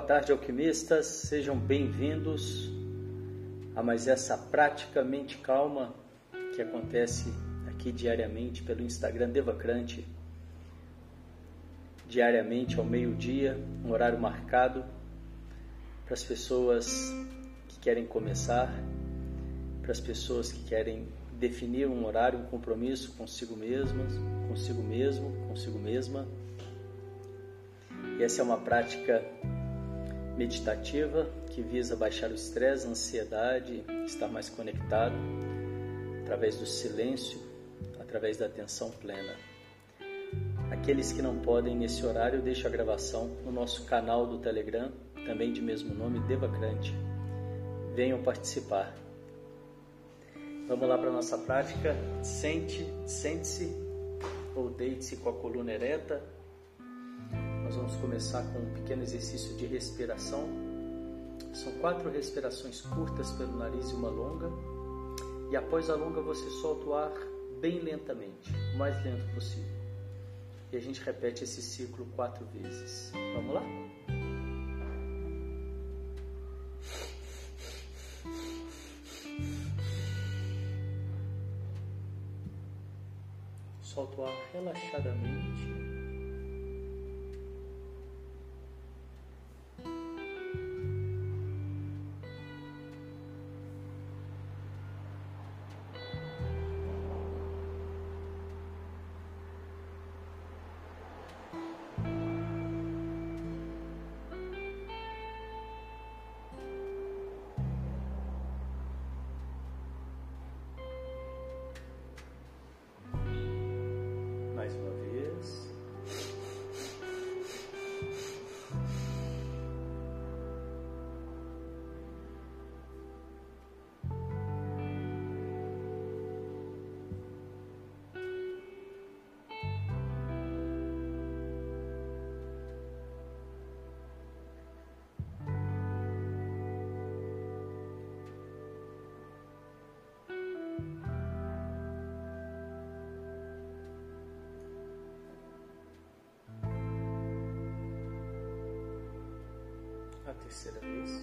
Boa tarde, alquimistas. Sejam bem-vindos a mais essa praticamente calma que acontece aqui diariamente pelo Instagram Devacrante. Diariamente ao meio-dia, um horário marcado para as pessoas que querem começar, para as pessoas que querem definir um horário, um compromisso consigo mesmas, consigo mesmo, consigo mesma. E essa é uma prática meditativa que visa baixar o estresse, a ansiedade, estar mais conectado através do silêncio, através da atenção plena. Aqueles que não podem nesse horário, deixo a gravação no nosso canal do Telegram, também de mesmo nome, Devacrante. Venham participar. Vamos lá para a nossa prática. Sente, sente-se ou deite-se com a coluna ereta. Nós vamos começar com um pequeno exercício de respiração. São quatro respirações curtas pelo nariz e uma longa. E após a longa você solta o ar bem lentamente, o mais lento possível. E a gente repete esse ciclo quatro vezes. Vamos lá? Solta o ar relaxadamente. Terceira vez.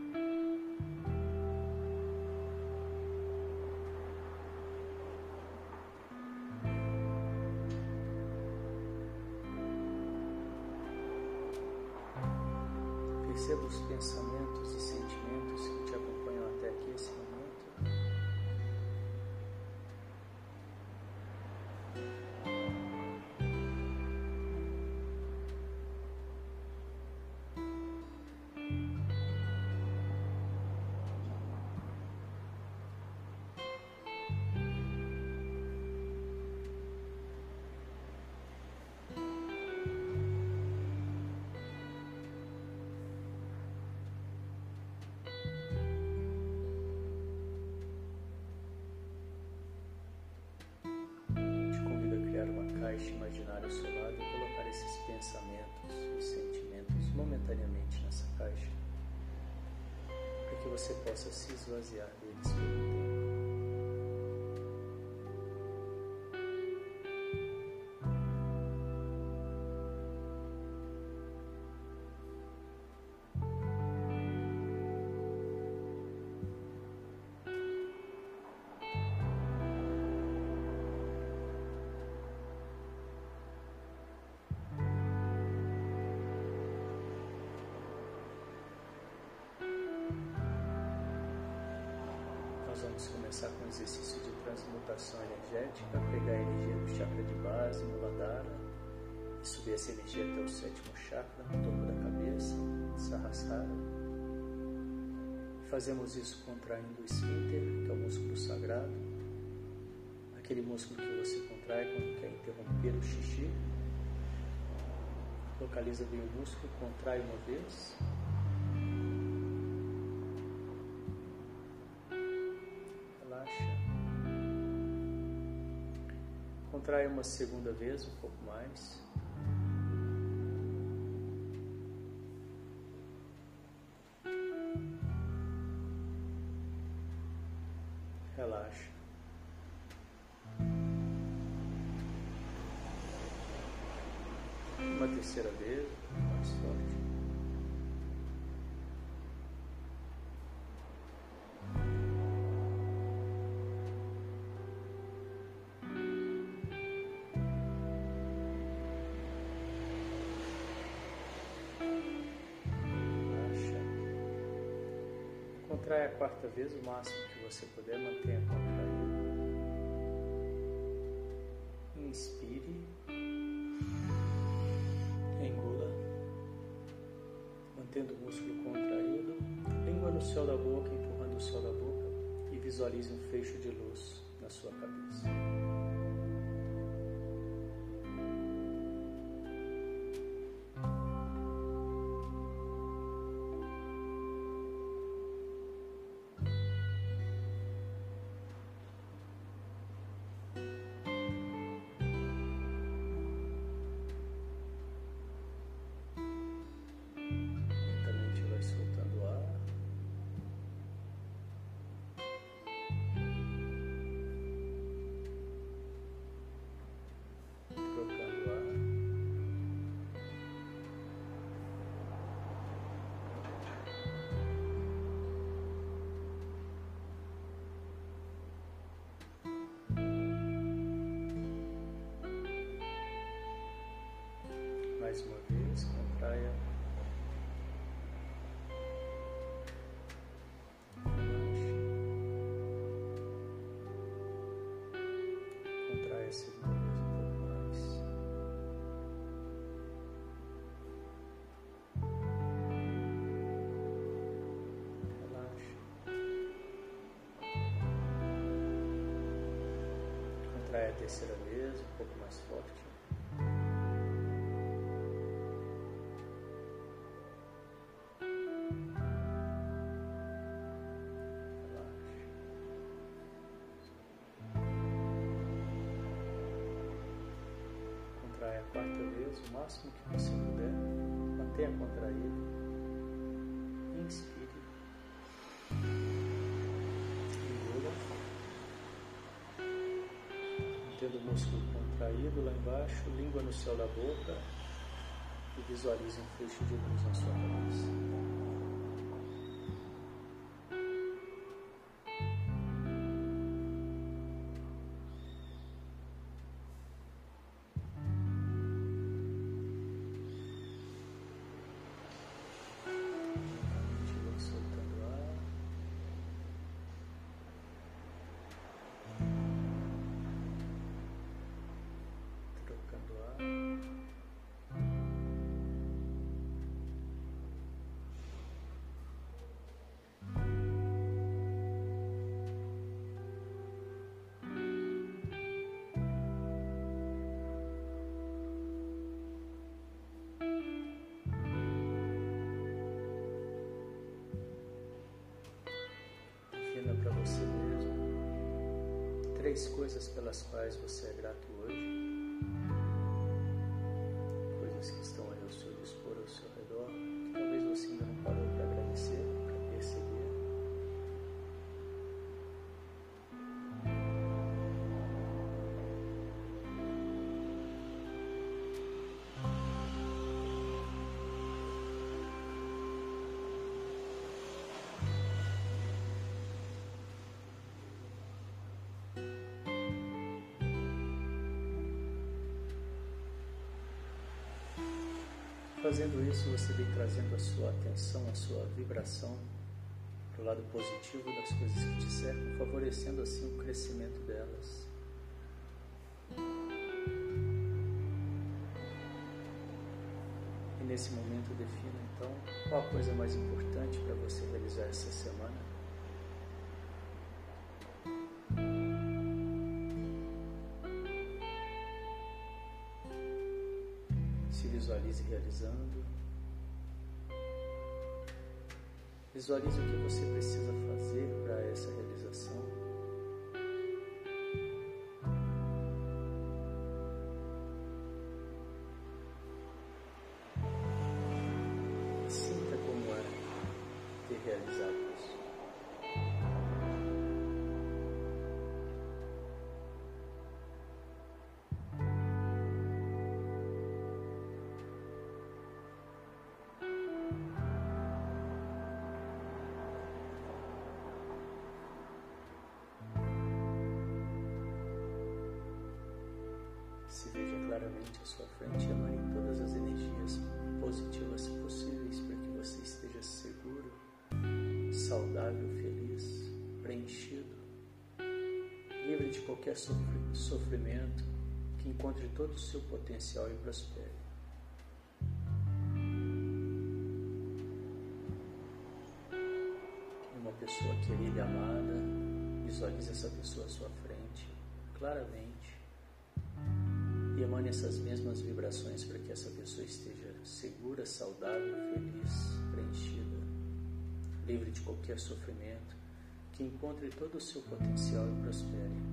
Caixa imaginária ao seu lado e colocar esses pensamentos e sentimentos momentaneamente nessa caixa, para que você possa se esvaziar deles vamos começar com o exercício de transmutação energética, pegar a energia do chakra de base, Muladhara, e subir essa energia até o sétimo chakra, no topo da cabeça, Sahasrara. Fazemos isso contraindo o esfíncter, que é o músculo sagrado, aquele músculo que você contrai quando quer interromper o xixi. Localiza bem o músculo, contrai uma vez. Contrai uma segunda vez, um pouco mais. Relaxa. Uma terceira vez, mais forte. Contrai a quarta vez o máximo que você puder, mantenha contraído. Inspire. Engula. Mantendo o músculo contraído. Língua no céu da boca, empurrando o céu da boca. E visualize um fecho de luz na sua cabeça. Mais uma vez, contraia. Contraia a terceira vez, um pouco mais forte. Quarta vez, o máximo que você puder. Mantenha contraído. Inspire. Engula. Mantendo o músculo contraído lá embaixo, língua no céu da boca e visualize um fecho de luz na sua cabeça. Três coisas pelas quais você é grato Fazendo isso, você vem trazendo a sua atenção, a sua vibração para o lado positivo das coisas que te cercam, favorecendo assim o crescimento delas. E nesse momento defina então qual a coisa mais importante para você realizar essa semana. Visualize realizando. Visualize o que você precisa fazer para essa realização. Claramente à sua frente e emane todas as energias positivas possíveis para que você esteja seguro, saudável, feliz, preenchido, livre de qualquer sofrimento, que encontre todo o seu potencial e prospere. Uma pessoa querida e amada, visualize essa pessoa à sua frente, claramente e emane essas mesmas vibrações para que essa pessoa esteja segura, saudável, feliz, preenchida, livre de qualquer sofrimento, que encontre todo o seu potencial e prospere.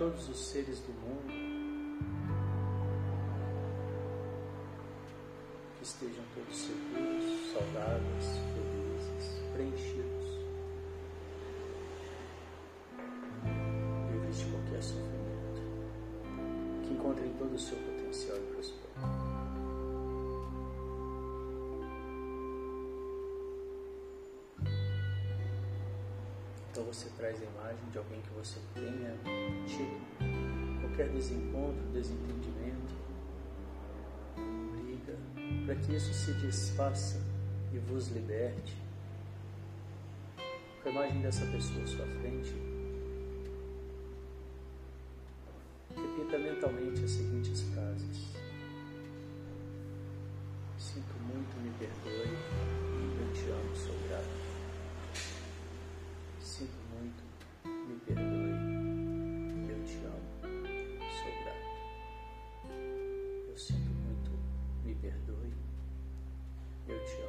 Todos os seres do mundo que estejam todos seguros, saudáveis, felizes, preenchidos, livres de qualquer sofrimento, que encontrem todo o seu potencial e prosperem. Então você traz a imagem de alguém que você tenha tido qualquer desencontro, desentendimento, briga, para que isso se desfaça e vos liberte. Com a imagem dessa pessoa à sua frente, repita mentalmente as seguintes frases. Sinto muito, me perdoe, eu te amo, sou grato. Sinto muito, me perdoe, eu te amo, sou grato. Eu sinto muito, me perdoe, eu te amo,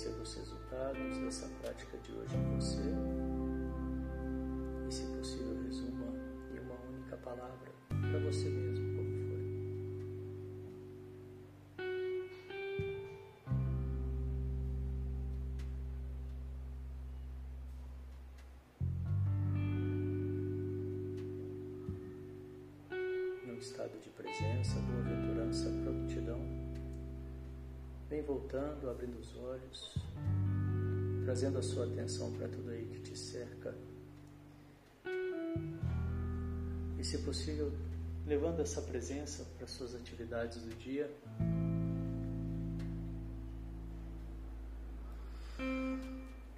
Perceba os resultados dessa prática de hoje em você Vem voltando, abrindo os olhos, trazendo a sua atenção para tudo aí que te cerca. E, se possível, levando essa presença para suas atividades do dia.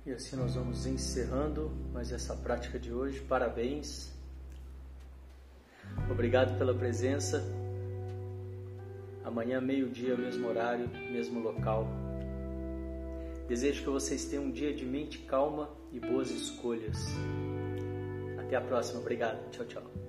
E assim nós vamos encerrando mais essa prática de hoje. Parabéns. Obrigado pela presença. Amanhã, meio-dia, mesmo horário, mesmo local. Desejo que vocês tenham um dia de mente calma e boas escolhas. Até a próxima. Obrigado. Tchau, tchau.